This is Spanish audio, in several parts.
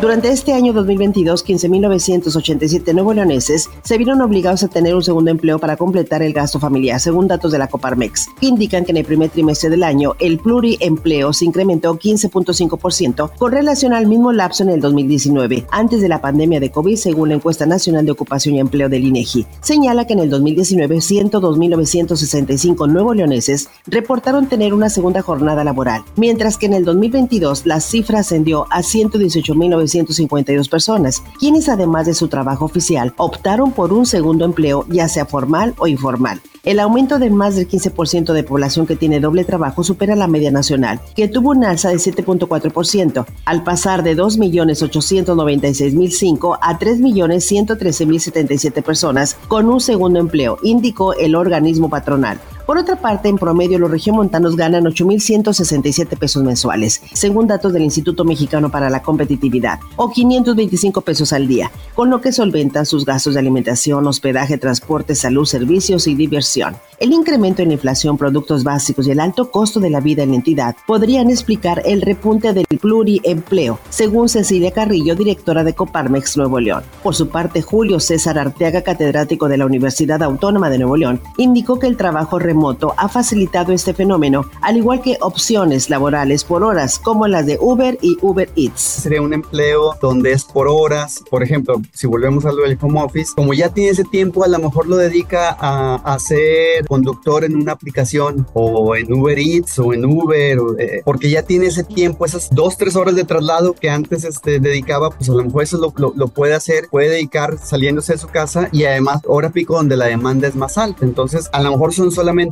Durante este año 2022, 15.987 nuevo leoneses se vieron obligados a tener un segundo empleo para completar el gasto familiar, según datos de la Coparmex, que indican que en el primer trimestre del año el pluriempleo se incrementó 15.5% con relación al mismo lapso en el 2019, antes de la pandemia de COVID, según la encuesta nacional de ocupación y empleo del INEGI. Señala que en el 2019, 102.965 nuevos leoneses reportaron tener una segunda jornada laboral, mientras que en el 2022 la cifra ascendió a 118.900 152 personas, quienes además de su trabajo oficial optaron por un segundo empleo, ya sea formal o informal. El aumento de más del 15% de población que tiene doble trabajo supera la media nacional, que tuvo un alza de 7.4%, al pasar de 2.896.005 a 3.113.077 personas con un segundo empleo, indicó el organismo patronal. Por otra parte, en promedio los regiomontanos ganan 8.167 pesos mensuales, según datos del Instituto Mexicano para la Competitividad, o 525 pesos al día, con lo que solventan sus gastos de alimentación, hospedaje, transporte, salud, servicios y diversión. El incremento en la inflación, productos básicos y el alto costo de la vida en la entidad podrían explicar el repunte del pluriempleo, según Cecilia Carrillo, directora de Coparmex Nuevo León. Por su parte, Julio César Arteaga, catedrático de la Universidad Autónoma de Nuevo León, indicó que el trabajo remoto moto ha facilitado este fenómeno, al igual que opciones laborales por horas como las de Uber y Uber Eats. Sería un empleo donde es por horas, por ejemplo, si volvemos a lo del home office, como ya tiene ese tiempo, a lo mejor lo dedica a, a ser conductor en una aplicación o en Uber Eats o en Uber, eh, porque ya tiene ese tiempo, esas dos, tres horas de traslado que antes este, dedicaba, pues a lo mejor eso lo, lo puede hacer, puede dedicar saliéndose de su casa y además hora pico donde la demanda es más alta. Entonces, a lo mejor son solamente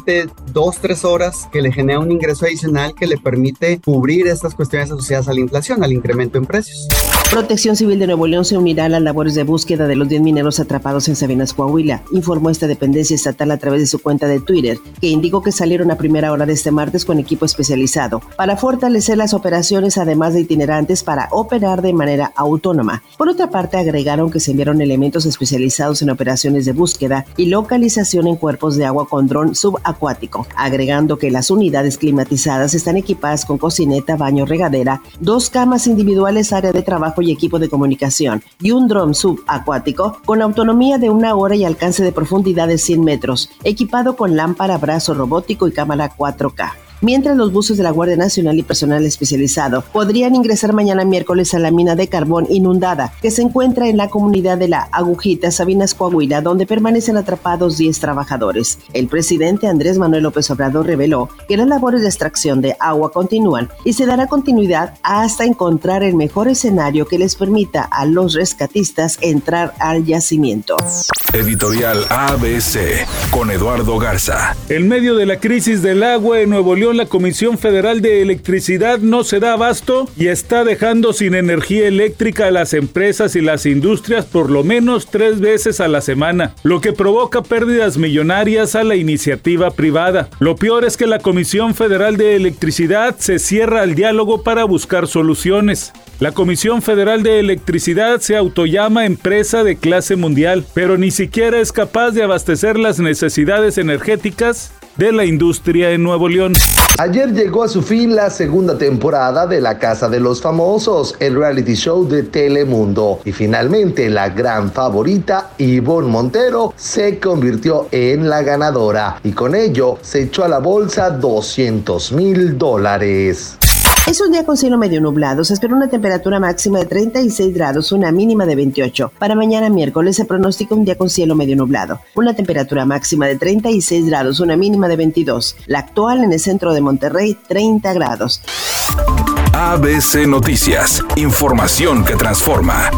dos, tres horas que le genera un ingreso adicional que le permite cubrir estas cuestiones asociadas a la inflación, al incremento en precios. Protección Civil de Nuevo León se unirá a las labores de búsqueda de los 10 mineros atrapados en Sabinas, Coahuila, informó esta dependencia estatal a través de su cuenta de Twitter, que indicó que salieron a primera hora de este martes con equipo especializado para fortalecer las operaciones, además de itinerantes para operar de manera autónoma. Por otra parte, agregaron que se enviaron elementos especializados en operaciones de búsqueda y localización en cuerpos de agua con dron subacuático, agregando que las unidades climatizadas están equipadas con cocineta, baño, regadera, dos camas individuales, área de trabajo y equipo de comunicación y un dron subacuático con autonomía de una hora y alcance de profundidad de 100 metros, equipado con lámpara, brazo robótico y cámara 4K mientras los buses de la Guardia Nacional y personal especializado podrían ingresar mañana miércoles a la mina de carbón inundada que se encuentra en la comunidad de la Agujita, Sabinas, Coahuila, donde permanecen atrapados 10 trabajadores. El presidente Andrés Manuel López Obrador reveló que las labores de extracción de agua continúan y se dará continuidad hasta encontrar el mejor escenario que les permita a los rescatistas entrar al yacimiento. Editorial ABC con Eduardo Garza. En medio de la crisis del agua en Nuevo León, la Comisión Federal de Electricidad no se da abasto y está dejando sin energía eléctrica a las empresas y las industrias por lo menos tres veces a la semana, lo que provoca pérdidas millonarias a la iniciativa privada. Lo peor es que la Comisión Federal de Electricidad se cierra al diálogo para buscar soluciones. La Comisión Federal de Electricidad se autollama empresa de clase mundial, pero ni siquiera es capaz de abastecer las necesidades energéticas de la industria en Nuevo León. Ayer llegó a su fin la segunda temporada de La Casa de los Famosos, el reality show de Telemundo. Y finalmente la gran favorita, Ivonne Montero, se convirtió en la ganadora y con ello se echó a la bolsa 200 mil dólares. Es un día con cielo medio nublado. Se espera una temperatura máxima de 36 grados, una mínima de 28. Para mañana miércoles se pronostica un día con cielo medio nublado. Una temperatura máxima de 36 grados, una mínima de 22. La actual en el centro de Monterrey, 30 grados. ABC Noticias. Información que transforma.